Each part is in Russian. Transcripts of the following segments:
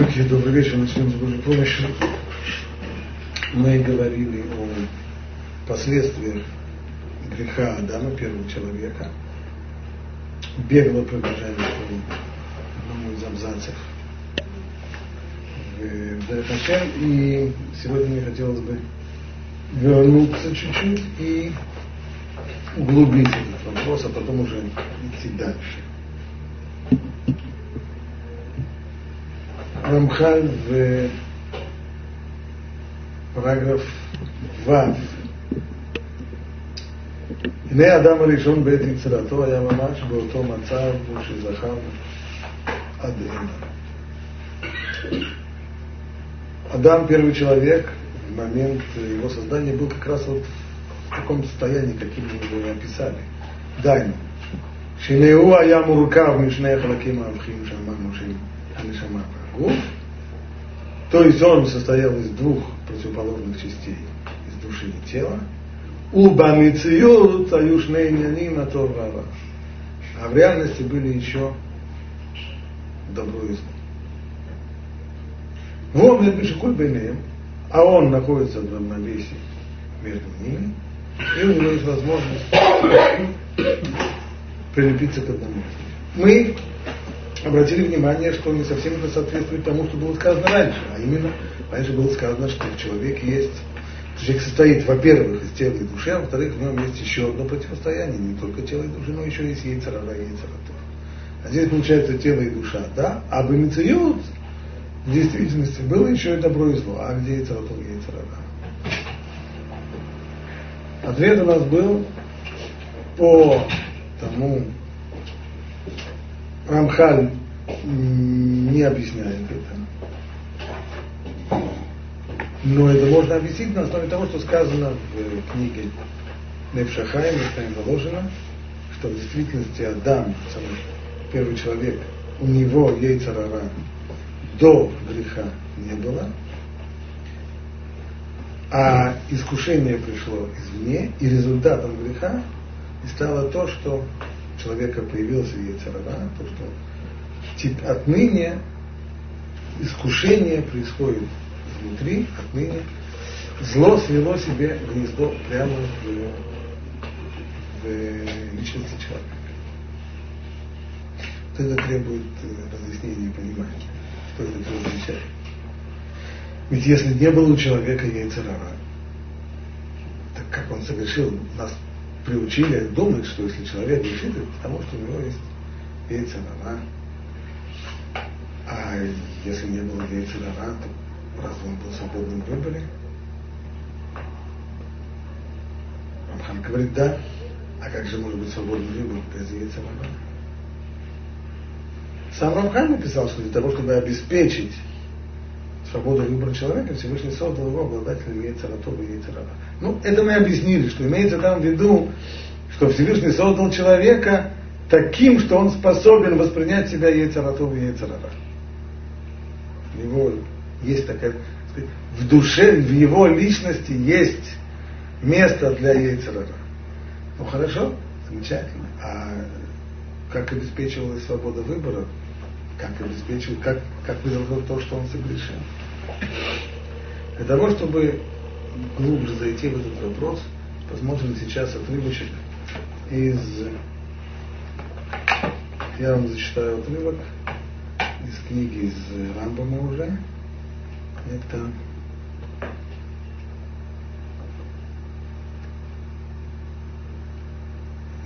Окей, добрый вечер, начнем с Божьей помощью. Мы говорили о последствиях греха Адама, первого человека. Бегло пробежали по одному из абзацев в Дайхашем. И сегодня мне хотелось бы вернуться чуть-чуть и углубить этот вопрос, а потом уже идти дальше. Рамхаль в параграф ו' הנה האדם הראשון בעת יצירתו היה ממש באותו מצב שזכר עד הנה. Адам, первый человек, в момент его создания был как раз вот в таком состоянии, каким мы его и описали. דהיינו, שנאו היה מורכב משני החלקים ההבחים שאמרנו שהם Гуф, то есть он состоял из двух противоположных частей, из души и тела. Убамициют аюшнейнянина торвара. А в реальности были еще добро и зло. Вон Лепешикуль Бенеем, а он находится в равновесии между ними, и у него есть возможность прилепиться к одному. Мы обратили внимание, что не совсем это соответствует тому, что было сказано раньше, а именно, раньше было сказано, что в человеке есть, человек состоит, во-первых, из тела и души, а во-вторых, в нем есть еще одно противостояние, не только тело и душа, но еще есть яйцерара и яйцератор. А здесь получается тело и душа, да? А в инициют в действительности было еще и добро и зло, а где яйцератор и яйцерара? Ответ у нас был по тому, Рамхаль не объясняет это. Но это можно объяснить на основе того, что сказано в книге Невшахайм, там заложено, что в действительности Адам, самый первый человек, у него яйцерара до греха не было, а искушение пришло извне, и результатом греха стало то, что у человека появился яйцерара, то, что отныне искушение происходит внутри, отныне зло свело себе гнездо прямо в, в личности человека. Это требует э, разъяснения и понимания, что это означает. Ведь если не было у человека яйцерара, так как он совершил, нас приучили думать, что если человек грешит, это потому что у него есть яйцерара. А если не было яйцерара, то разве он был свободным в выборе? Рамхан говорит, да. А как же может быть свободный выбор без яйцерара? Сам Рамхан написал, что для того, чтобы обеспечить свободу выбора человека, Всевышний создал его обладателем яйцератова и яйцерара. Ну, это мы объяснили, что имеется там в виду, что Всевышний создал человека таким, что он способен воспринять себя яйцератова и яйцерара. У него есть такая, в душе, в его личности есть место для яйцерара. Ну хорошо, замечательно. А как обеспечивалась свобода выбора, как обеспечил, как, как произошло то, что он согрешил. Для того, чтобы глубже зайти в этот вопрос, посмотрим сейчас отрывочек из... Я вам зачитаю отрывок из книги из Рамбама уже. Это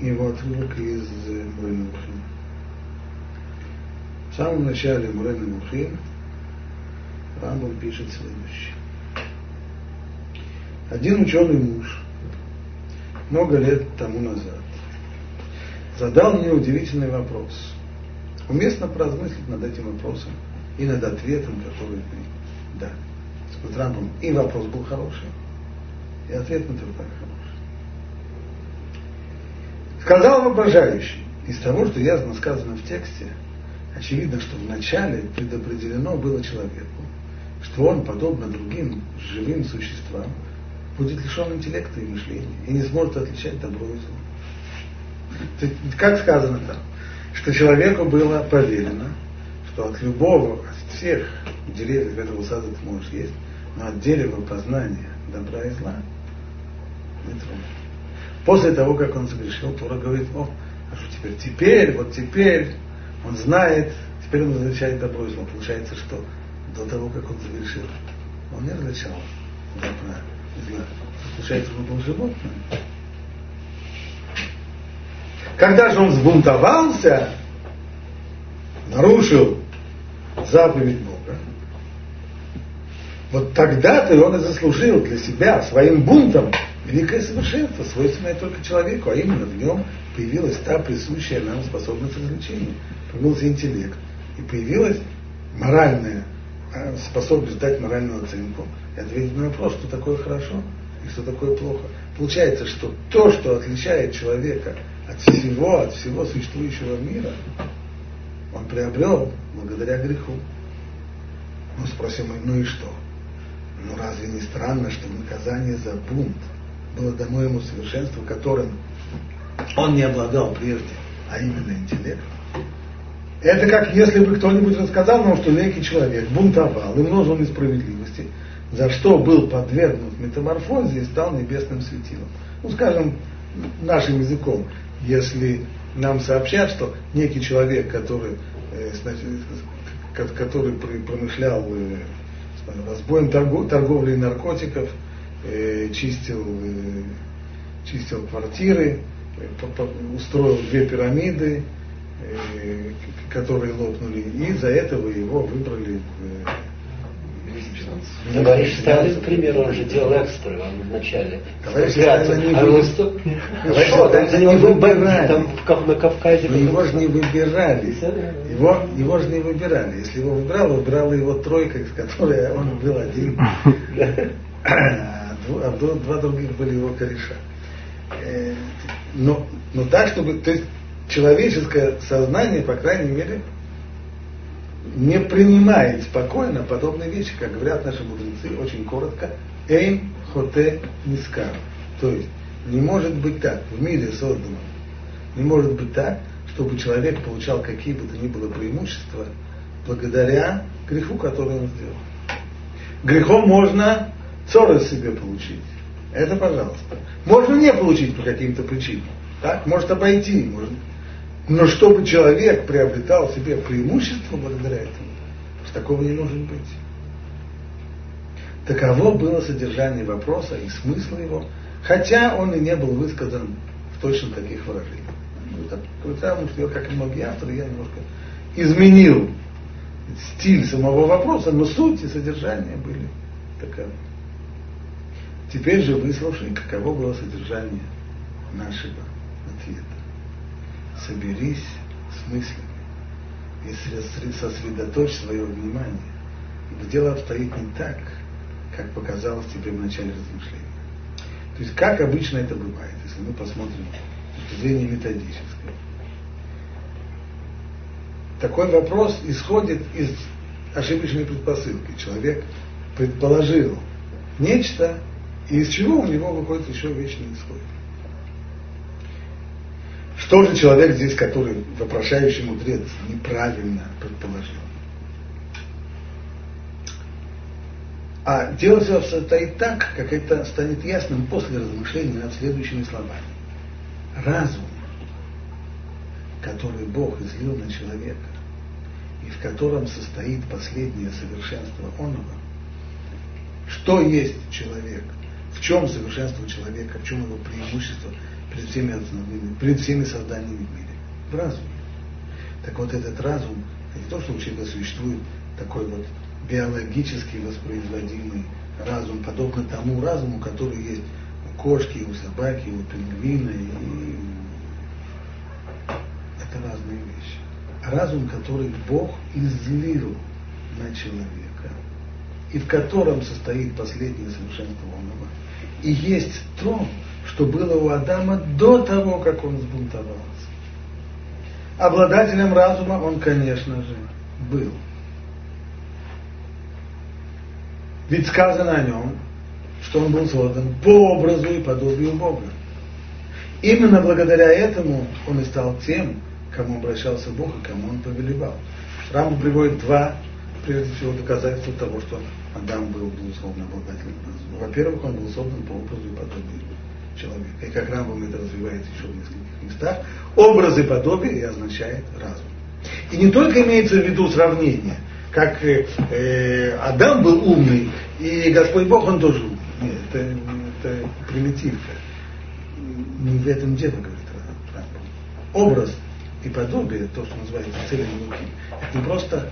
его отрывок из Муренухина. В самом начале Мурена Мухин Рамбам пишет следующее. Один ученый муж много лет тому назад задал мне удивительный вопрос. Уместно поразмыслить над этим вопросом и над ответом, который вы дали. С Рамбом и вопрос был хороший, и ответ на так хороший. Сказал воображающий, из того, что ясно сказано в тексте, очевидно, что вначале предопределено было человеку, что он, подобно другим живым существам, будет лишен интеллекта и мышления и не сможет отличать добро и зло. Как сказано там, что человеку было поверено, что от любого, от всех деревьев этого сада ты можешь есть, но от дерева познания добра и зла не трогай. После того, как он согрешил, Тора говорит, о, а что теперь? Теперь, вот теперь он знает, теперь он различает добро и зло. Получается, что до того, как он согрешил, он не различал добра и зла. Получается, он был животным. Когда же он взбунтовался, нарушил заповедь Бога, вот тогда-то он и заслужил для себя своим бунтом великое совершенство, свойственное только человеку, а именно в нем появилась та присущая нам способность развлечения, появился интеллект, и появилась моральная а, способность дать моральную оценку и ответить на вопрос, что такое хорошо и что такое плохо. Получается, что то, что отличает человека от всего, от всего существующего мира, он приобрел благодаря греху. Мы спросим, ну и что? Ну разве не странно, что наказание за бунт было дано ему совершенство, которым он не обладал прежде, а именно интеллект? Это как если бы кто-нибудь рассказал нам, что некий человек бунтовал и множил несправедливости, за что был подвергнут метаморфозе и стал небесным светилом. Ну, скажем, нашим языком, если нам сообщат, что некий человек, который, э, значит, который промышлял э, разбоем торговлей наркотиков, э, чистил, чистил квартиры, устроил две пирамиды, которые лопнули, и за этого его выбрали Товарищ Сталин, к примеру, он же делал экстра он вначале. Товарищ Сталин не а выступ... Что, там за него был бандит, там на Кавказе. Но его же не выбирали. Его, его же не выбирали. Если его выбрал, выбрала его тройка, из которой он был один. А два других были его кореша. Э, но, но так, чтобы... То есть человеческое сознание, по крайней мере, не принимает спокойно подобные вещи, как говорят наши мудрецы, очень коротко, эйм хоте нискар. То есть не может быть так в мире созданном, не может быть так, чтобы человек получал какие бы то ни было преимущества благодаря греху, который он сделал. Грехом можно ссоры себе получить. Это пожалуйста. Можно не получить по каким-то причинам. Так? Может обойти, может но чтобы человек приобретал себе преимущество благодаря этому, такого не может быть. Таково было содержание вопроса и смысл его, хотя он и не был высказан в точно таких выражениях. Потому что я, как и многие авторы, я немножко изменил стиль самого вопроса, но суть и содержание были таковы. Теперь же выслушай, каково было содержание нашего ответа соберись с мыслями и сосредоточь свое внимание. Ибо дело обстоит не так, как показалось тебе в начале размышления. То есть, как обычно это бывает, если мы посмотрим с точки зрения методической. Такой вопрос исходит из ошибочной предпосылки. Человек предположил нечто, и из чего у него выходит еще вечный исход. Что же человек здесь, который вопрошающий мудрец, неправильно предположил? А дело все состоит так, как это станет ясным после размышления над следующими словами. Разум, который Бог излил на человека, и в котором состоит последнее совершенство оного, что есть человек, в чем совершенство человека, в чем его преимущество – перед всеми перед всеми созданиями в мире. В разуме. Так вот этот разум, это не то, что у человека существует такой вот биологически воспроизводимый разум, подобно тому разуму, который есть у кошки, у собаки, у пингвина. И... Это разные вещи. Разум, который Бог излил на человека, и в котором состоит последнее совершенство онного, и есть то, что было у Адама до того, как он сбунтовался. Обладателем разума он, конечно же, был. Ведь сказано о нем, что он был создан по образу и подобию Бога. Именно благодаря этому он и стал тем, кому обращался Бог и кому он повелевал. Рамбам приводит два, прежде всего, доказательства того, что Адам был, безусловно, обладателем разума. Во-первых, он был создан по образу и подобию человека. И как Рамбам это развивает еще в нескольких местах, образ и подобие и означает разум. И не только имеется в виду сравнение, как э, э Адам был умный, и Господь Бог, он тоже умный. Нет, это, это примитивка. Не в этом дело, говорит Рамбам. Образ и подобие, то, что называется целью это не просто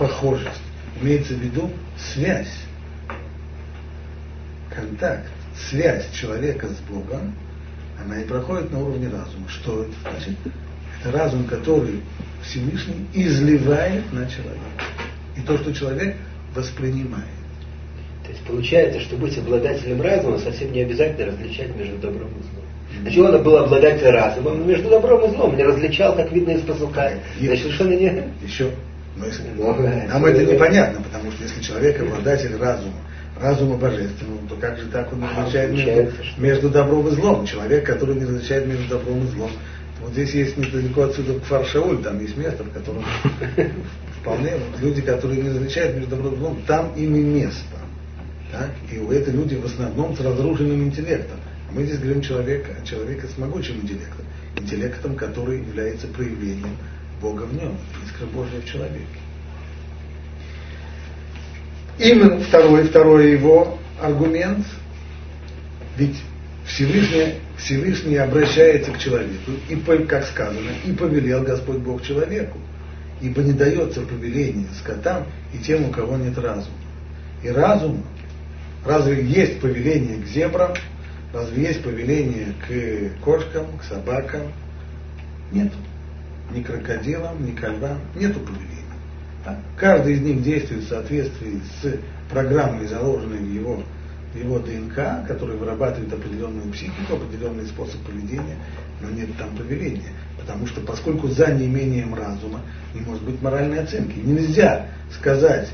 похожесть, имеется в виду связь, контакт, связь человека с Богом, она и проходит на уровне разума. Что это значит? Это разум, который Всевышний изливает на человека. И то, что человек воспринимает. То есть получается, что быть обладателем разума совсем не обязательно различать между добром и злом. Значит, он был обладатель разумом, между добром и злом не различал, как видно из посылка. Значит, совершенно не... Еще. Но если... Нам это непонятно, потому что если человек обладатель разума, разума божественного, то как же так он различает между, между добром и злом? Человек, который не различает между добром и злом. Вот здесь есть недалеко отсюда Кфар-Шауль, там есть место, в котором вполне вот, люди, которые не различают между добром и злом, там им и место. Так? И у это люди в основном с разрушенным интеллектом. А мы здесь говорим человека, о человеке с могучим интеллектом. Интеллектом, который является проявлением Бога в нем, искра Божья в человеке. Именно второй, второй его аргумент, ведь Всевышний, Всевышний обращается к человеку, и, как сказано, и повелел Господь Бог человеку, ибо не дается повеление скотам и тем, у кого нет разума. И разум, разве есть повеление к зебрам, разве есть повеление к кошкам, к собакам? Нет. Ни крокодилам, ни львам, нету повеления. Каждый из них действует в соответствии с программой, заложенной в его, в его ДНК, которая вырабатывает определенную психику, определенный способ поведения, но нет там повеления. Потому что поскольку за неимением разума не может быть моральной оценки. Нельзя сказать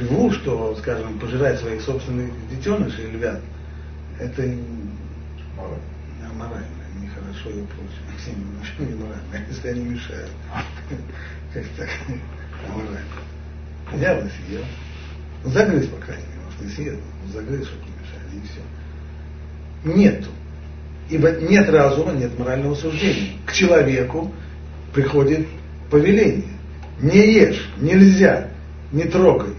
льву, что, скажем, пожирать своих собственных детенышей львят, это морально, нехорошо и прочее. Ничего не морально, если они мешают. Как так? Нормально. Взял и съел. Ну, загрыз, по крайней мере, может, не съел, но загрыз, чтобы не мешали, и все. Нету. Ибо нет разума, нет морального суждения. К человеку приходит повеление. Не ешь, нельзя, не трогай.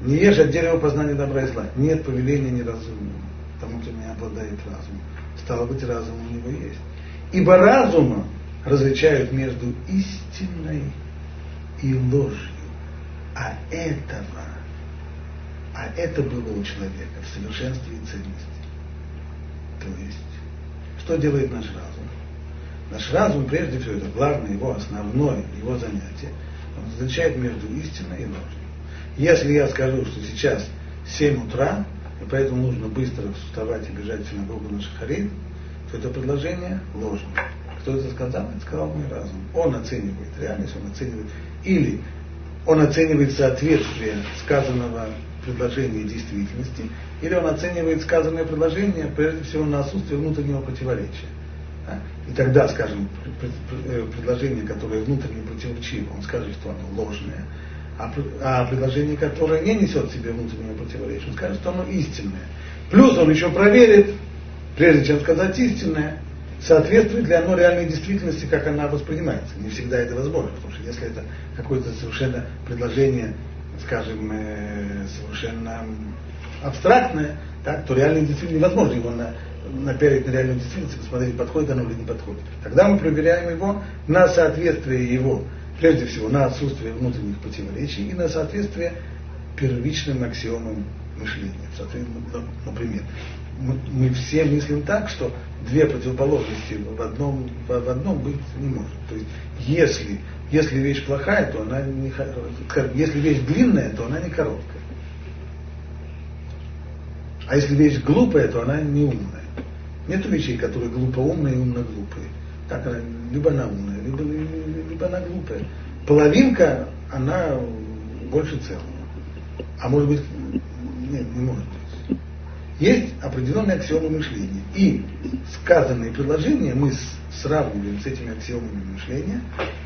Не ешь от дерева познания добра и зла. Нет повеления неразумного, тому, кто не обладает разумом. Стало быть, разум у него есть. Ибо разумом различают между истиной и ложью. А этого, а это было у человека в совершенстве и цельности. То есть, что делает наш разум? Наш разум, прежде всего, это главное его основное, его занятие. Он различает между истиной и ложью. Если я скажу, что сейчас 7 утра, и поэтому нужно быстро вставать и бежать в синагогу на Шахарин, то это предложение ложное. Кто это сказал? Это сказал мой разум. Он оценивает реальность, он оценивает или он оценивает соответствие сказанного предложения действительности, или он оценивает сказанное предложение прежде всего на отсутствие внутреннего противоречия. И тогда, скажем, э, предложение, которое внутренне противоречиво, он скажет, что оно ложное, а, а предложение, которое не несет в себе внутреннего противоречия, он скажет, что оно истинное. Плюс он еще проверит, прежде чем сказать истинное, соответствует ли оно реальной действительности, как она воспринимается. Не всегда это возможно, потому что если это какое-то совершенно предложение, скажем, э, совершенно абстрактное, так, то реальной действительности невозможно его на, наперить на реальную действительность, посмотреть, подходит оно или не подходит. Тогда мы проверяем его на соответствие его, прежде всего, на отсутствие внутренних противоречий и на соответствие первичным аксиомам мышления. Например, мы, мы все мыслим так, что две противоположности в одном, в, одном быть не может. То есть, если, если вещь плохая, то она не если вещь длинная, то она не короткая. А если вещь глупая, то она не умная. Нет вещей, которые глупо умные и умно глупые. Так она, либо она умная, либо, либо, она глупая. Половинка, она больше целого. А может быть, нет, не может. Есть определенные аксиомы мышления. И сказанные предложения мы сравниваем с этими аксиомами мышления.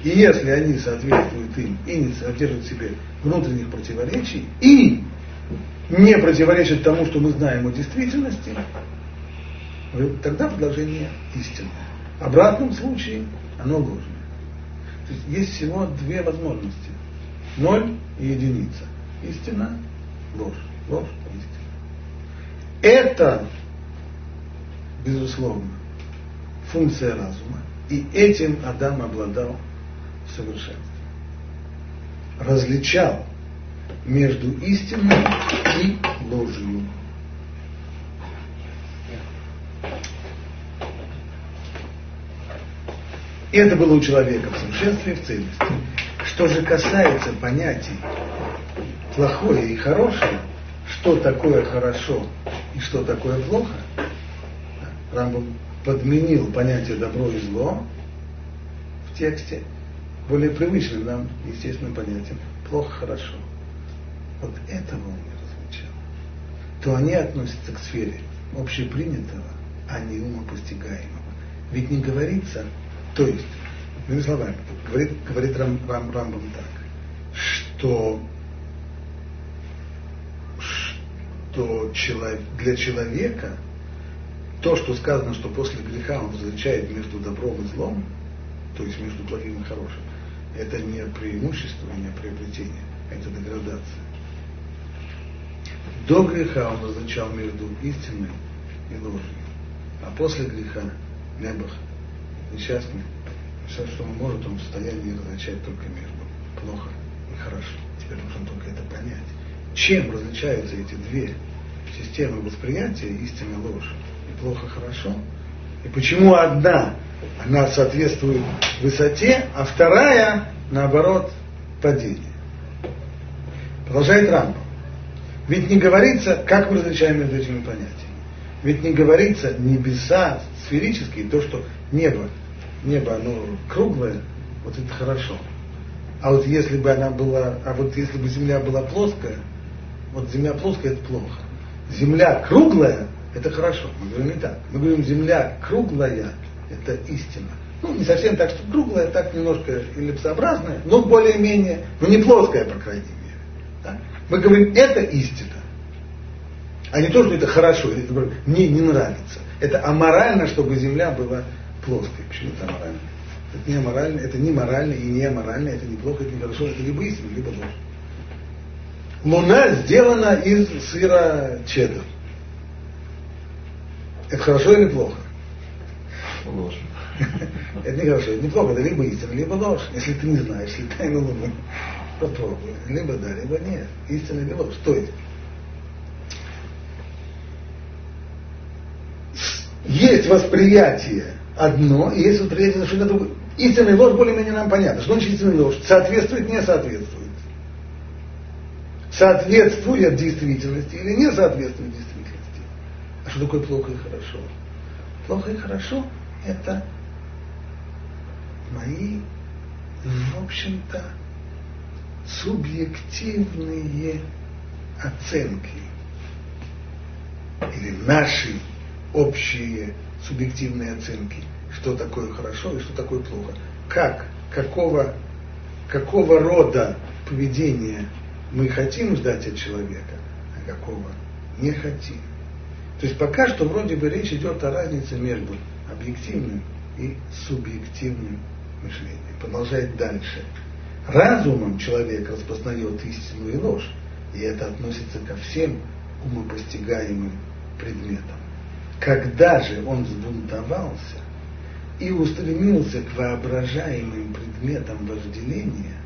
И если они соответствуют им и не содержат в себе внутренних противоречий, и не противоречат тому, что мы знаем о действительности, тогда предложение истинное. В обратном случае оно ложное. То есть есть всего две возможности. Ноль и единица. Истина, ложь. Ложь, истина. Это, безусловно, функция разума. И этим Адам обладал в совершенстве. Различал между истиной и ложью. И это было у человека в совершенстве в целости. Что же касается понятий плохое и хорошее, что такое хорошо и что такое плохо, Рамбам подменил понятие добро и зло в тексте более привычным нам, естественным понятием плохо-хорошо. Вот этого он не различал. То они относятся к сфере общепринятого, а не умопостигаемого. Ведь не говорится, то есть, другими словами, говорит, говорит Рам, Рам, Рамбам так, что человек, для человека то, что сказано, что после греха он различает между добром и злом, то есть между плохим и хорошим, это не преимущество, не приобретение, это деградация. До греха он различал между истиной и ложью, а после греха небах несчастный, все, что он может, он в состоянии различать только между плохо и хорошо. Теперь нужно только это понять. Чем различаются эти две системы восприятия, истина, ложь, и плохо, хорошо? И почему одна, она соответствует высоте, а вторая, наоборот, падению? Продолжает Рамбо. Ведь не говорится, как мы различаем между этими понятиями. Ведь не говорится небеса сферические, то, что небо, небо, оно круглое, вот это хорошо. А вот если бы она была, а вот если бы земля была плоская, вот земля плоская, это плохо. Земля круглая, это хорошо. Мы говорим не так. Мы говорим, земля круглая, это истина. Ну, не совсем так, что круглая, так немножко эллипсообразная, но более-менее, ну не плоская, по крайней мере. Да? Мы говорим, это истина. А не то, что это хорошо, это мне не нравится. Это аморально, чтобы земля была плоской. Почему это аморально? Это не аморально, это не морально и не аморально, это не плохо, это не хорошо, это либо истина, либо ложь. Луна сделана из сыра чеддер. Это хорошо или плохо? Ложь. Это не хорошо, это не плохо, это либо истина, либо ложь. Если ты не знаешь, если тайну Луны, попробуй. Либо да, либо нет. Истина или ложь. То есть, есть восприятие одно, и есть восприятие совершенно другое. Истина и ложь более-менее нам понятно. Что значит истина и ложь? Соответствует, не соответствует соответствует действительности или не соответствует действительности. А что такое плохо и хорошо? Плохо и хорошо – это мои, в общем-то, субъективные оценки или наши общие субъективные оценки, что такое хорошо и что такое плохо. Как, какого, какого рода поведение мы хотим ждать от человека, а какого не хотим. То есть пока что вроде бы речь идет о разнице между объективным и субъективным мышлением. Продолжает дальше. Разумом человек распознает истину и ложь, и это относится ко всем умопостигаемым предметам. Когда же он взбунтовался и устремился к воображаемым предметам вожделения,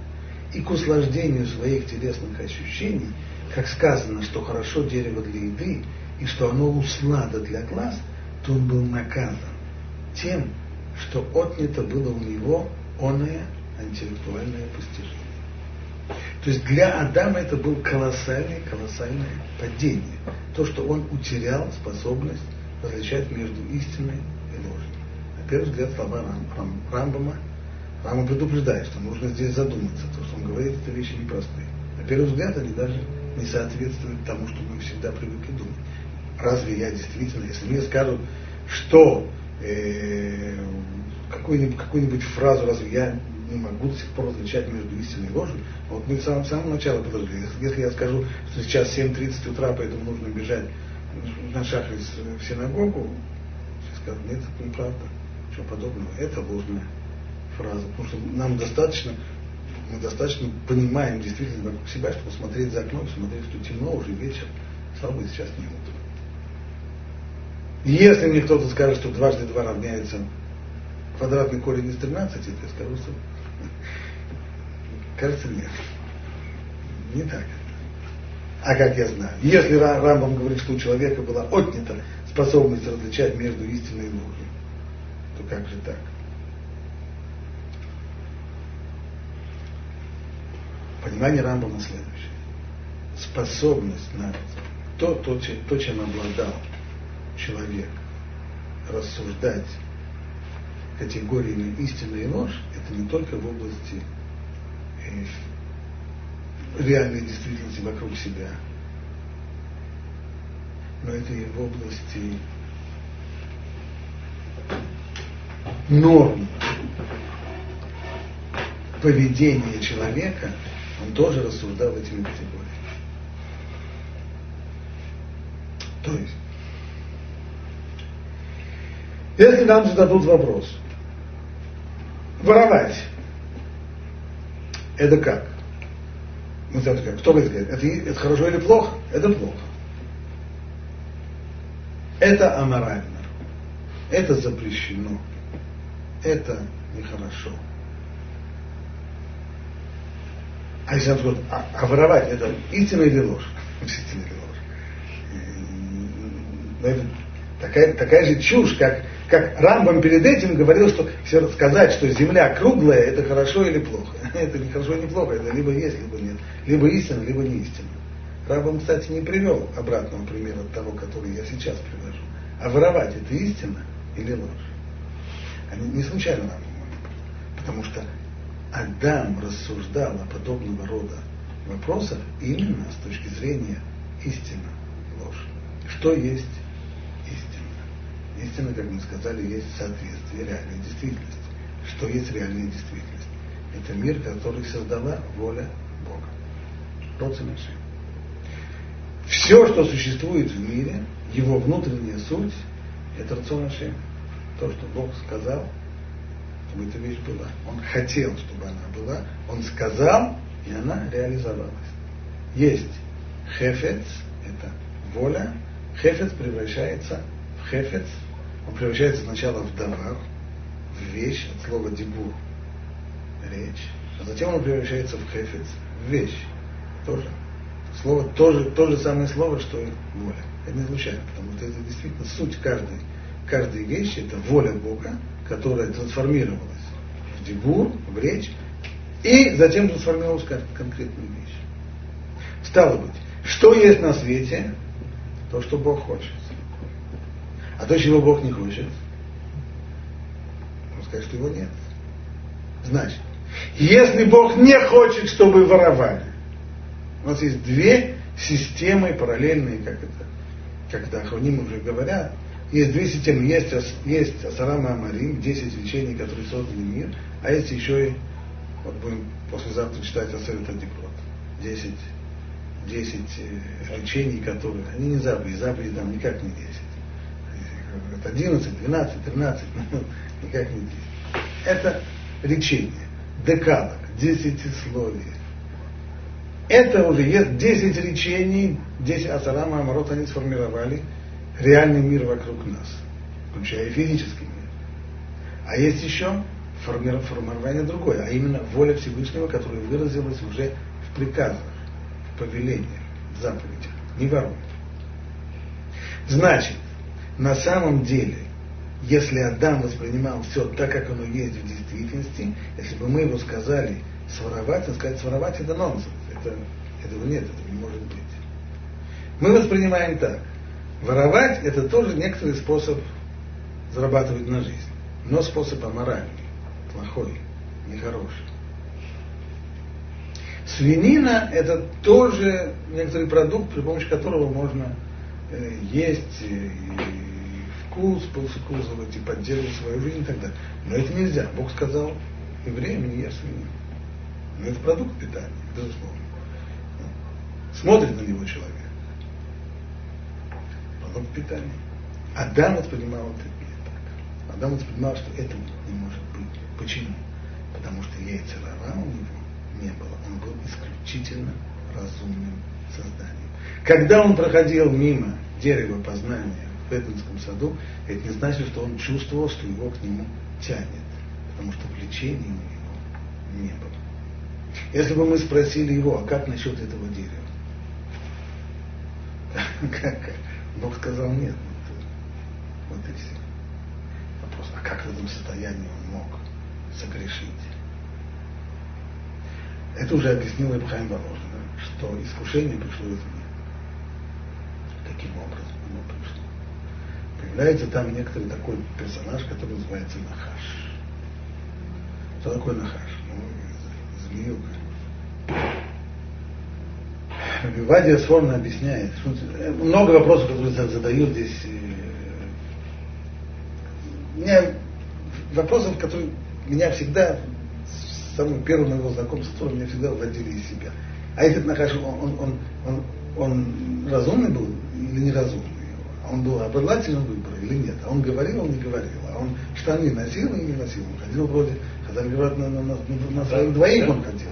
и к услаждению своих телесных ощущений, как сказано, что хорошо дерево для еды, и что оно услада для глаз, то он был наказан тем, что отнято было у него оное интеллектуальное постижение. То есть для Адама это был колоссальное, колоссальное падение. То, что он утерял способность различать между истиной и ложью. На первый взгляд слова Рамбама Рама предупреждает, что нужно здесь задуматься. То, что он говорит, это вещи непростые. На первый взгляд они даже не соответствуют тому, что мы всегда привыкли думать. разве я действительно, если мне скажут, что э, какую-нибудь, какую-нибудь фразу, разве я не могу до сих пор различать между истиной и ложью? Вот мы с самого, самого начала подожгли. Если, я скажу, что сейчас 7.30 утра, поэтому нужно бежать на шахрис в синагогу, все скажут, нет, это неправда. Ничего подобного. Это ложная фраза. Потому что нам достаточно, мы достаточно понимаем действительно вокруг себя, чтобы смотреть за окном, смотреть, что темно уже вечер. Слава Богу, сейчас не утро. Если мне кто-то скажет, что дважды два равняется квадратный корень из 13, то я скажу, что кажется нет. Не так. А как я знаю? Если Рамбам говорит, что у человека была отнята способность различать между истиной и ложью, то как же так? Понимание Рамбама следующее. Способность на то, то, то, чем обладал человек, рассуждать категориями истины и ложь, это не только в области э, реальной действительности вокруг себя, но это и в области норм поведения человека, он тоже рассуждал этими категориями. То есть, если нам зададут вопрос, воровать, это как? Ну, это как? Кто будет сказать, это, это хорошо или плохо? Это плохо. Это аморально. Это запрещено. Это нехорошо. А он скажет, а, а воровать это истина или ложь? Истина или ложь? Такая, такая же чушь, как, как Рамбам перед этим говорил, что все сказать, что земля круглая, это хорошо или плохо. Это не хорошо, не плохо, это либо есть, либо нет. Либо истина, либо не истина. Рамбам, кстати, не привел обратного примера того, который я сейчас привожу. А воровать это истина или ложь? Они не случайно нам Потому что Адам рассуждал о подобного рода вопросах именно с точки зрения истины и ложь. Что есть истина? Истина, как мы сказали, есть соответствие реальной действительности. Что есть реальная действительность? Это мир, который создала воля Бога. Родственнейший. Все, что существует в мире, его внутренняя суть, это рацион То, что Бог сказал, чтобы эта вещь была. Он хотел, чтобы она была. Он сказал, и она реализовалась. Есть хефец, это воля. Хефец превращается в хефец. Он превращается сначала в давар, в вещь, от слова дебур, речь. А затем он превращается в хефец, в вещь. Тоже. Слово, тоже, то же самое слово, что и воля. Это не случайно, потому что это действительно суть каждой, каждой вещи, это воля Бога, которая трансформировалась в дебур, в речь, и затем трансформировалась в конкретную вещь. Стало быть, что есть на свете, то, что Бог хочет. А то, чего Бог не хочет, можно сказать, что его нет. Значит, если Бог не хочет, чтобы воровали, у нас есть две системы параллельные, как это, как это Ахроним уже говорят, есть две системы. Есть, есть Асарама Амарим, 10 речений, которые создали мир, а есть еще и, вот будем послезавтра читать Асерет Адикрот, 10, 10 речений, которые, они не заповеди, заповеди там никак не 10. Это 11, 12, 13, никак не 10. Это речение, декалог, десятисловие. Это уже есть 10 речений, 10 Асарама Амарот они сформировали – реальный мир вокруг нас, включая физический мир. А есть еще формирование другое, а именно воля Всевышнего, которая выразилась уже в приказах, в повелениях, в заповедях. Не воруй. Значит, на самом деле, если Адам воспринимал все так, как оно есть в действительности, если бы мы его сказали своровать, он сказать своровать это нонсенс. Это, этого нет, это не может быть. Мы воспринимаем так. Воровать это тоже некоторый способ зарабатывать на жизнь, но способ аморальный, плохой, нехороший. Свинина это тоже некоторый продукт, при помощи которого можно э, есть и вкус, вкусывать и поддерживать свою жизнь и так далее. Но это нельзя. Бог сказал, евреям не ешь свинину. Но это продукт питания, безусловно. Смотрит на него человек. Продукт питания. Адам воспринимал это не так. Адам воспринимал, что этого не может быть. Почему? Потому что яйцерара у него не было. Он был исключительно разумным созданием. Когда он проходил мимо дерева познания в Эденском саду, это не значит, что он чувствовал, что его к нему тянет. Потому что влечения у него не было. Если бы мы спросили его, а как насчет этого дерева? Как? Бог сказал нет. Вот и все. Вопрос, а как в этом состоянии он мог согрешить? Это уже объяснил Ибхайм Воложин, что искушение пришло извне. Каким образом оно пришло? Появляется там некоторый такой персонаж, который называется Нахаш. Что такое Нахаш? Ну, змеюка. Вадия Сформно объясняет, что много вопросов, которые задают здесь. У меня вопросов, которые меня всегда, с самого первого моего знакомства, меня всегда вводили из себя. А этот Нахаш, он, он, он, он, он разумный был или неразумный? Он был обладателем выбора или нет? А он говорил, он не говорил. А он штаны носил или не носил? Он ходил вроде, когда говорят, на, на, на, на своих двоих он ходил.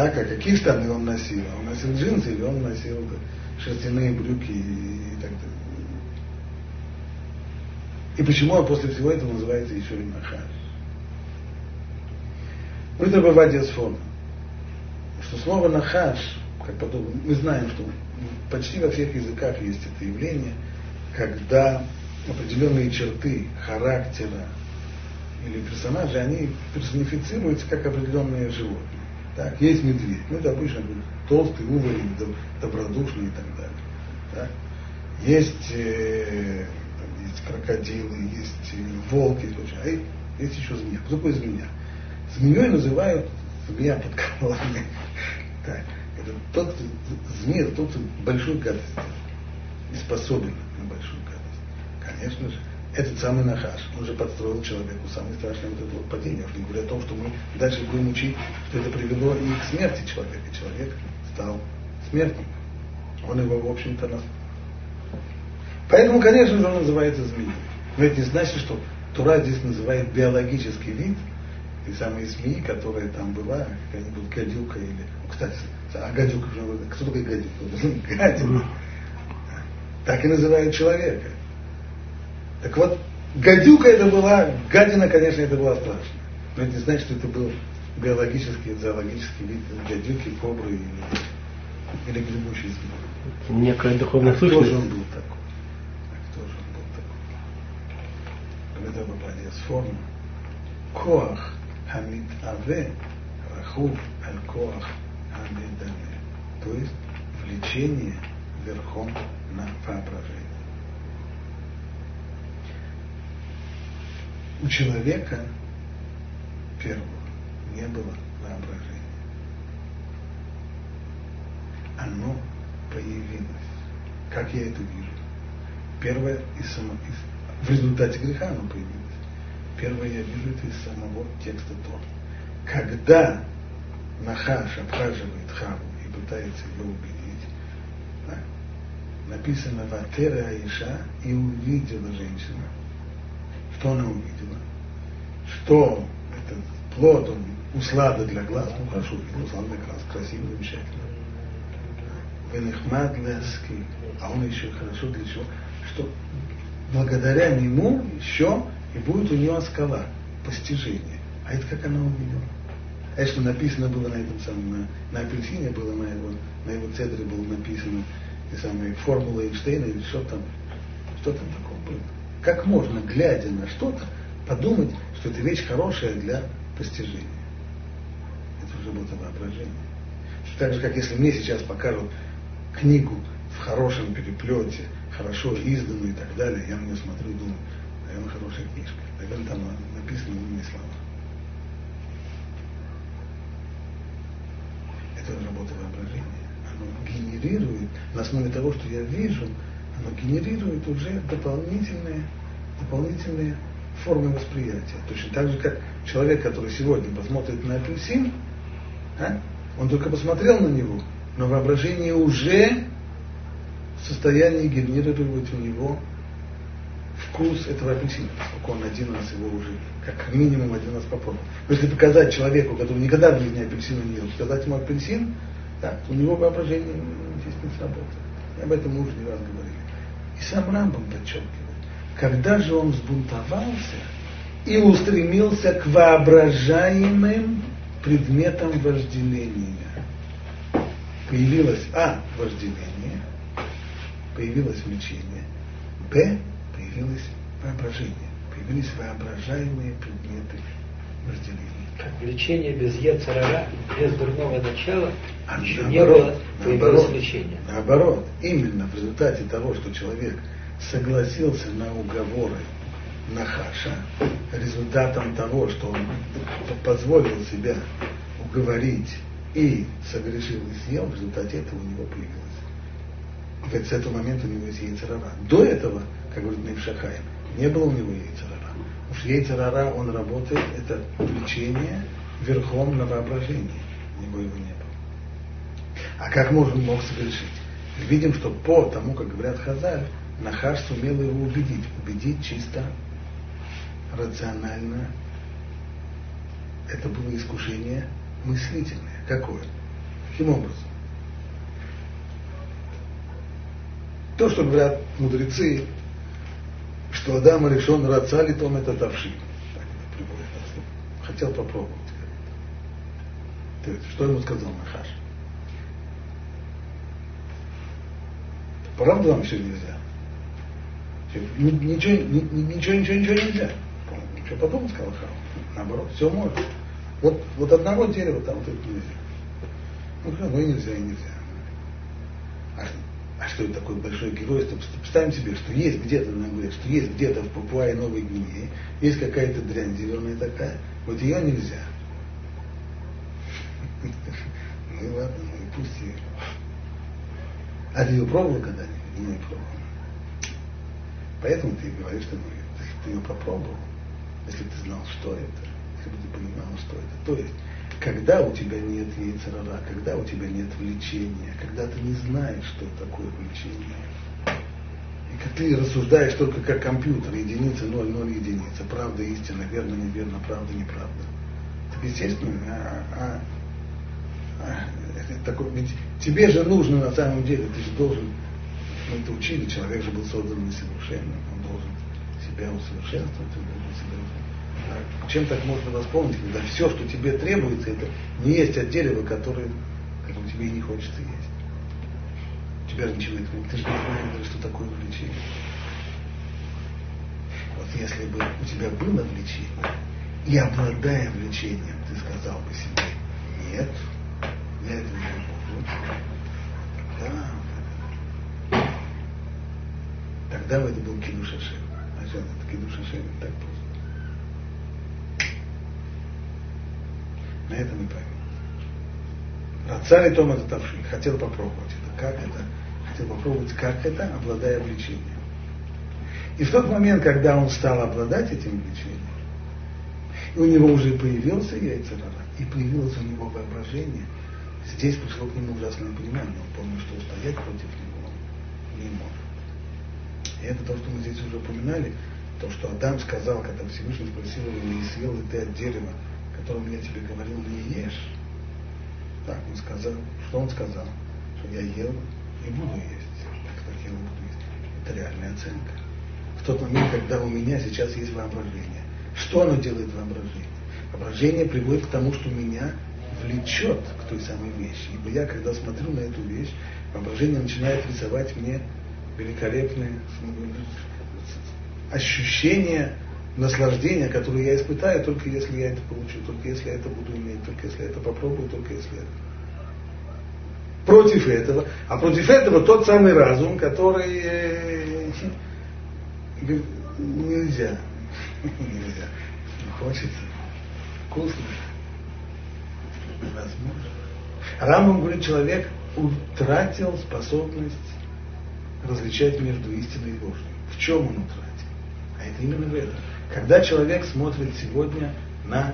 Так, а какие штаны он носил? Он носил джинсы или он носил шерстяные брюки и, так далее. И почему он после всего этого называется еще и Нахаш? Ну, это бывает сфона. Что слово Нахаш, как потом, мы знаем, что почти во всех языках есть это явление, когда определенные черты характера или персонажа, они персонифицируются как определенные животные. Так, есть медведь. Ну, это обычно толстый, уволень, добродушный и так далее. Так? Есть, э, есть крокодилы, есть э, волки, а есть еще змея. Кто такое змея? Змеей называют змея под колонной. Так. Это тот, змея, тот, кто большую гадость и способен на большую гадость. Конечно же, этот самый Нахаш, он же подстроил человеку самое страшное вот это вот падение. Уж не говоря о том, что мы дальше будем учить, что это привело и к смерти человека. Человек стал смертником. Он его, в общем-то, нас... Поэтому, конечно же, он называется змеей. Но это не значит, что Тура здесь называет биологический вид, и самые змеи, которая там была, какая-нибудь гадюка или... Кстати, а гадюка, кто такой гадюка? Гадина. Так и называют человека. Так вот, гадюка это была, гадина, конечно, это была страшно. Но это не значит, что это был биологический, зоологический вид гадюки, кобры или, или гребущий змеи. Некая духовная а сущность. Кто же он был такой? А кто же он был такой? Это попадет с формы. Коах хамит аве рахув аль коах хамидане. То есть влечение верхом на воображение. У человека первого не было воображения. Оно появилось. Как я это вижу? Первое из само, из, в результате греха оно появилось. Первое я вижу это из самого текста Тора. Когда Нахаш обхаживает Хаву и пытается ее убедить, да, написано Ватера Аиша и увидела женщина, что она увидела? Что этот плод, он услада для глаз, ну хорошо, услада для глаз, красивый, замечательно. Венехмад ляски, а он еще хорошо для чего? Что благодаря нему еще и будет у него скала, постижение. А это как она увидела? А что написано было на этом самом, на, на апельсине было, на его, на его цедре было написано, и самые формулы Эйнштейна, или что там, что там такое? Как можно, глядя на что-то, подумать, что это вещь хорошая для постижения? Это уже будет воображение. Так же, как если мне сейчас покажут книгу в хорошем переплете, хорошо изданную и так далее, я на нее смотрю и думаю, наверное, хорошая книжка. Наверное, там написаны умные слова. Это работа воображения. Оно генерирует на основе того, что я вижу, оно генерирует уже дополнительные, дополнительные формы восприятия. Точно так же, как человек, который сегодня посмотрит на апельсин, а, он только посмотрел на него, но воображение уже в состоянии генерировать у него вкус этого апельсина, поскольку он один раз его уже, как минимум один раз попробовал. Но если показать человеку, который никогда в жизни апельсина не ел, сказать ему апельсин, да, у него воображение здесь не сработает. И об этом мы уже не раз говорили. И сам Рамбам подчеркивает, когда же он взбунтовался и устремился к воображаемым предметам вожделения. Появилось А. Вожделение, появилось влечение, Б. Появилось воображение, появились воображаемые предметы вожделения. Как влечение без яцерара, без дурного начала, а еще наоборот, не было, появилось наоборот, влечение. Наоборот, именно в результате того, что человек согласился на уговоры Нахаша, результатом того, что он позволил себя уговорить и согрешил и съел, в результате этого у него появилось. Ведь с этого момента у него есть яйцерара. До этого, как говорит Невшахаем, не было у него яйцерара. Яйцерара, он работает, это влечение верхом на воображении. У него его не было. А как можно мог согрешить? Видим, что по тому, как говорят Хазаль, Нахаш сумел его убедить. Убедить чисто рационально. Это было искушение мыслительное. Какое? Каким образом? То, что говорят мудрецы, что Адам решен рацали, том это тавши. Хотел попробовать. Что ему сказал Нахаш? Правда вам все нельзя? Ничего, ничего, ничего, ничего нельзя. Что подумал, сказал Хава. Наоборот, все можно. Вот, вот одного дерева там вот это нельзя. Ну, ну и нельзя, и нельзя. А, что это такое большое геройство? Представим себе, что есть где-то, нам говорят, что есть где-то в Папуае Новой Гвинее, есть какая-то дрянь зеленая такая, вот ее нельзя. Ну и ладно, ну и пусть ее. А ты ее пробовал когда-нибудь? Не пробовал. Поэтому ты говоришь, что ну, ты ее попробовал, если ты знал, что это, если бы ты понимал, что это. То есть, когда у тебя нет яйцерара, когда у тебя нет влечения, когда ты не знаешь, что такое влечение, и как ты рассуждаешь только как компьютер, единица, ноль, ноль, единица, правда, истина, верно, неверно, правда, неправда. Так естественно, а, а, а, это такой, ведь тебе же нужно на самом деле, ты же должен мы это учили, человек же был создан несовершенным, он должен себя усовершенствовать, он должен себя а чем так можно восполнить, когда все, что тебе требуется, это не есть от дерева, которое как бы, тебе и не хочется есть. Тебя ничего нет, ты же не знаешь, что такое влечение. Вот если бы у тебя было влечение, и обладая влечением, ты сказал бы себе, нет, я этого не могу. Да, Тогда бы это был кидуш. А сейчас это кидуш Ашем так просто. На этом мы поймем. Рацали Тома Татавши хотел попробовать это. Как это? Хотел попробовать, как это, обладая влечением. И в тот момент, когда он стал обладать этим влечением, и у него уже появился яйцерара, и появилось у него воображение, здесь пришло к нему ужасное понимание. Он понял, что устоять против него не может. И это то, что мы здесь уже упоминали, то, что Адам сказал, когда Всевышний спросил его, не съел ли ты от дерева, которым я тебе говорил, не ешь. Так он сказал, что он сказал? Что я ел и буду есть. Так как ел и буду есть. Это реальная оценка. В тот момент, когда у меня сейчас есть воображение. Что оно делает воображение? Воображение приводит к тому, что меня влечет к той самой вещи. Ибо я, когда смотрю на эту вещь, воображение начинает рисовать мне великолепные ощущения, наслаждения, которые я испытаю, только если я это получу, только если я это буду иметь, только если я это попробую, только если это. Против этого, а против этого тот самый разум, который э, нельзя, нельзя, не хочется, вкусно, невозможно. Рамбам говорит, человек утратил способность различать между истиной и ложью. В чем он утратил? А это именно в этом. Когда человек смотрит сегодня на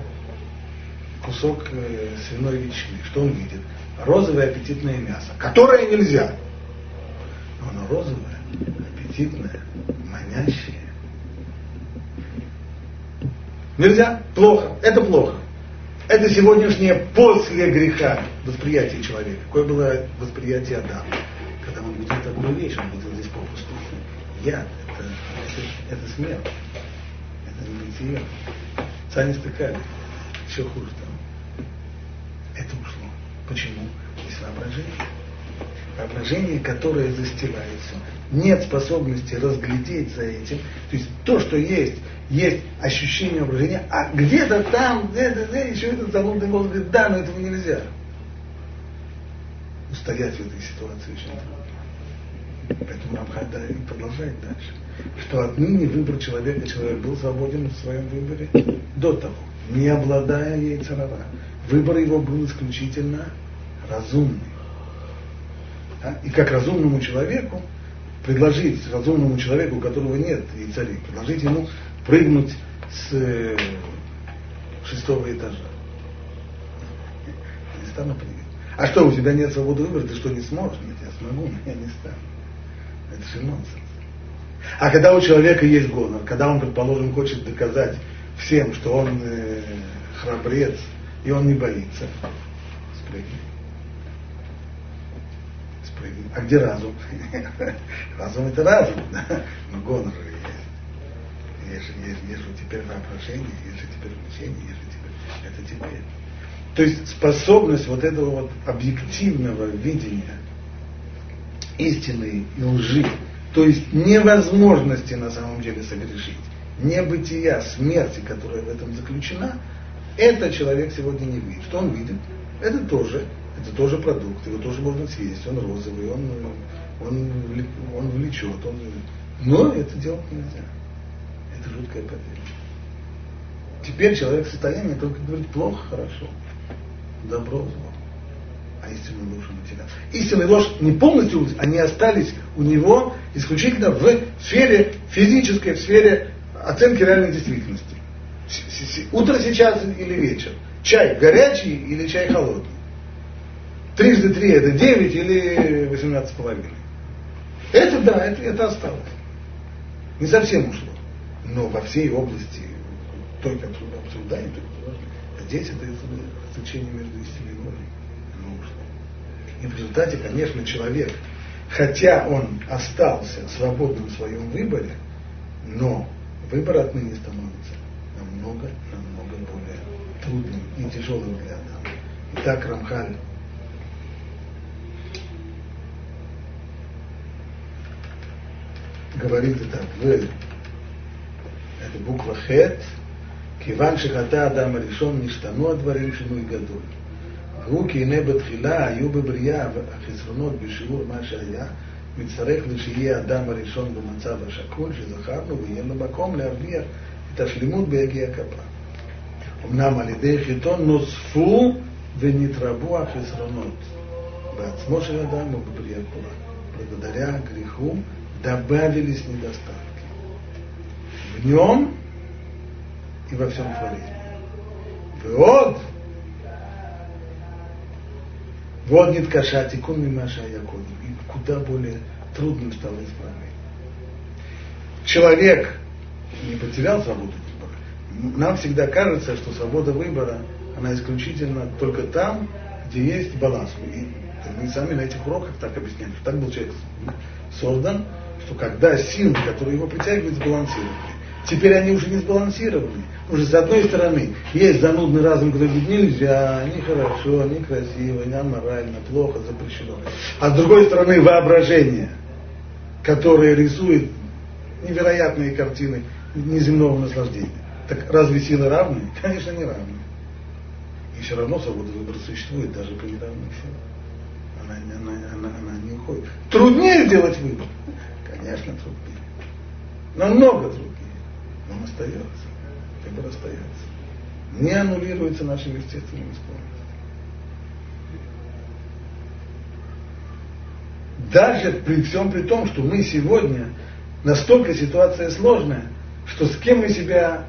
кусок э, свиной ветчины, что он видит? Розовое аппетитное мясо, которое нельзя. Но оно розовое, аппетитное, манящее. Нельзя, плохо, это плохо. Это сегодняшнее после греха восприятие человека. Какое было восприятие Адама? Когда он видел такую вещь, он видел здесь попусту. Яд, это, это, это смерть. Бытие. Цианистый калий. Все хуже там. Это ушло. Почему? Есть воображение. Воображение, которое застилает все. Нет способности разглядеть за этим. То есть то, что есть, есть ощущение воображения, а где-то там, где-то, где еще этот занудный голос говорит, да, но этого нельзя. Устоять в этой ситуации очень трудно. Поэтому Рамхаль да, продолжает дальше. Что отныне выбор человека, человек был свободен в своем выборе до того, не обладая яйцерова. Выбор его был исключительно разумный. А? И как разумному человеку предложить разумному человеку, у которого нет яйцарей, предложить ему прыгнуть с э, шестого этажа. Не стану прыгать. А что, у тебя нет свободы выбора, ты что, не сможешь? Нет, я смогу, но я не стану. Это же нонсенс. А когда у человека есть гонор, когда он, предположим, хочет доказать всем, что он э, храбрец, и он не боится, спрыгни. Спрыгни. А где разум? разум это разум, да? но гонор есть, есть, есть же теперь воображение, есть же теперь влечение, есть же теперь, это теперь. То есть способность вот этого вот объективного видения истины и лжи, то есть невозможности на самом деле согрешить, небытия, смерти, которая в этом заключена, это человек сегодня не видит. Что он видит? Это тоже, это тоже продукт, его тоже можно съесть, он розовый, он, он, он влечет, он, но это делать нельзя это жуткая потеря. Теперь человек в состоянии только говорит плохо, хорошо, добро, зло. А истинную ложь он потерял. Истинная ложь не полностью, они остались у него исключительно в сфере физической, в сфере оценки реальной действительности. Утро сейчас или вечер. Чай горячий или чай холодный. Трижды три это девять или восемнадцать с половиной. Это да, это, это осталось. Не совсем ушло но во всей области, той, которую мы обсуждаем, здесь это различение между истиной и ложью. Нужно. И в результате, конечно, человек, хотя он остался свободным в своем выборе, но выбор отныне становится намного, намного более трудным и тяжелым для Адама. Итак, Рамхаль говорит это в это буква Хет, Киван Шихата Адам Решон Ништано Дворим Шинуй Гадуль. והוא כי הנה בתחילה היו בבריאה החסרונות בשיעור מה שהיה, מצטרך לשיהיה האדם הראשון במצב השקול שזכרנו ויהיה לו מקום להרוויח את השלימות ביגיע כפה. אמנם על ידי חיתון נוספו ונתרבו החסרונות בעצמו של אדם ובבריאה כולה. благодаря греху добавились недостатки в нем и во всем творении. ועוד, Вот нет каша, тикун мимаша а якодим. И куда более трудным стало исправление. Человек не потерял свободу выбора. Нам всегда кажется, что свобода выбора, она исключительно только там, где есть баланс. И мы сами на этих уроках так объясняем, что так был человек создан, что когда силы, которые его притягивают, сбалансированы. Теперь они уже не сбалансированы. Уже с одной стороны есть занудный разум, который говорит, нельзя, нехорошо, некрасиво, не аморально, плохо, запрещено. А с другой стороны воображение, которое рисует невероятные картины неземного наслаждения. Так разве силы равны? Конечно, не равны. И все равно свобода выбора существует даже при неравных силах. Она, она, она, она не уходит. Труднее сделать выбор? Конечно, труднее. Намного труднее он остается, выбор остается. Не аннулируется нашим естественным склонностям. даже при всем при том, что мы сегодня настолько ситуация сложная, что с кем мы себя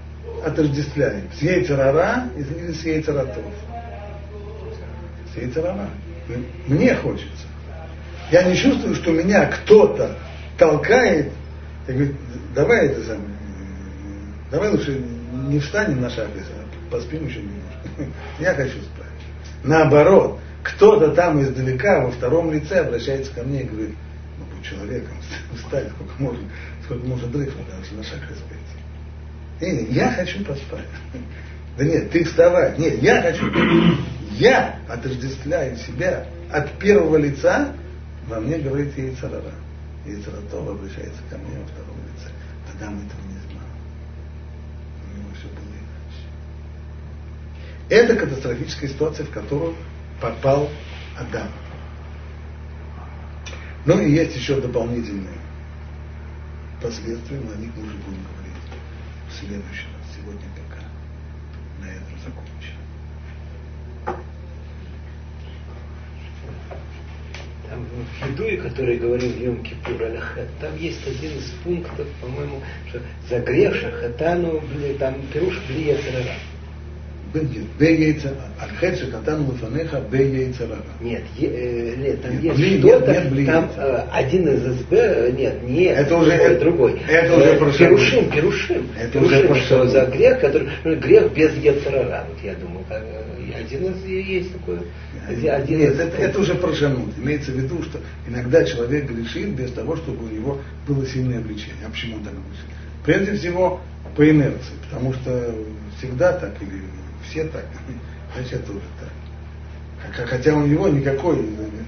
отождествляем? С Ейцерара или с Ейцератов? С Ейцерара. Мне хочется. Я не чувствую, что меня кто-то толкает, и говорит, давай это самое, давай лучше не встанем на шаг, а поспим еще немножко. Я хочу спать. Наоборот, кто-то там издалека во втором лице обращается ко мне и говорит, ну будь человеком, встань, сколько можно, сколько можно дрыхнуть, даже на шаг разбить. И я хочу поспать. Да нет, ты вставай. Нет, я хочу. Я отождествляю себя от первого лица, во мне говорит Яйцарара. Яйцаратов обращается ко мне во втором лице. Тогда мы этого не знали. У него все было иначе. Это катастрофическая ситуация, в которую попал Адам. Ну и есть еще дополнительные последствия, но о них мы уже будем говорить в следующем. Сегодня пока на этом закончим. Там в Хидуе, который говорил в Йом Кипур там есть один из пунктов, по-моему, что за грех Шахатану, там Пируш Бли Яцерара. Альхет Шакатану Лефанеха Бейцерара. Нет, э, нет, там нет, есть что-то, там э, один из СБ, нет, нет, это уже это, другой. Это уже э, Перушим, Перушим. Это уже что за грех, который, ну, грех без Ецерара, вот я думаю, один из есть такой. Один Нет, из... это, это уже прошанут. Имеется в виду, что иногда человек грешит без того, чтобы у него было сильное влечение. А почему так грешит? Прежде всего, по инерции, потому что всегда так или все так, это уже так. Хотя у него никакой,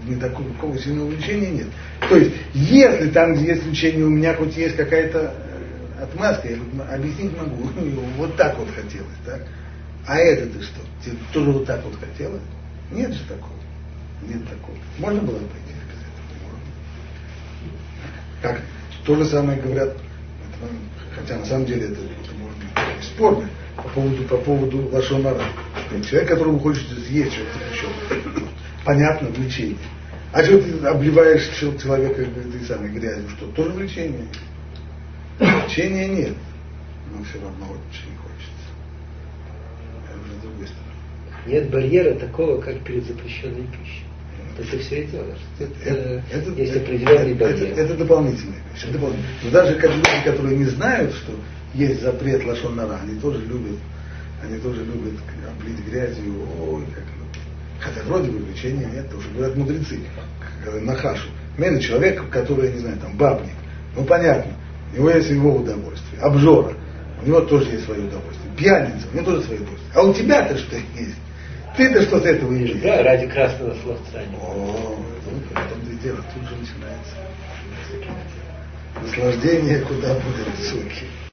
ни такого сильного влечения нет. То есть, если там, где есть влечение, у меня хоть есть какая-то э, отмазка, я объяснить могу, вот так вот хотелось, так? А это ты что? Ты тоже вот так вот хотела? Нет же такого. Нет такого. Можно было пойти без этого? Как то же самое говорят, хотя на самом деле это, это может быть спорно, по поводу, по поводу лошонара. Человек, которому хочется съесть что-то запрещенное. Понятно, влечение. А что ты обливаешь человека этой самой грязью, что? Тоже влечение. Влечения нет. Но все равно очень хочется. Это уже с другой стороны. Нет барьера такого, как перед запрещенной пищей. Это все и делаешь. Это, это, это, есть определенный это, барьер. Это, это дополнительная вещь. Но даже как люди, которые не знают, что есть запрет лошонара, они тоже любят, они тоже любят облить грязью, ой, как Хотя вроде бы влечения нет, тоже говорят мудрецы, на хашу. Именно человек, который, я не знаю, там, бабник, ну понятно, у него есть его удовольствие, обжора, у него тоже есть свое удовольствие, пьяница, у него тоже свое удовольствие. А у тебя-то что есть? Ты-то что с этого имеешь? Да, ради красного словца. О, ну, это дело, тут же начинается наслаждение куда более высокие.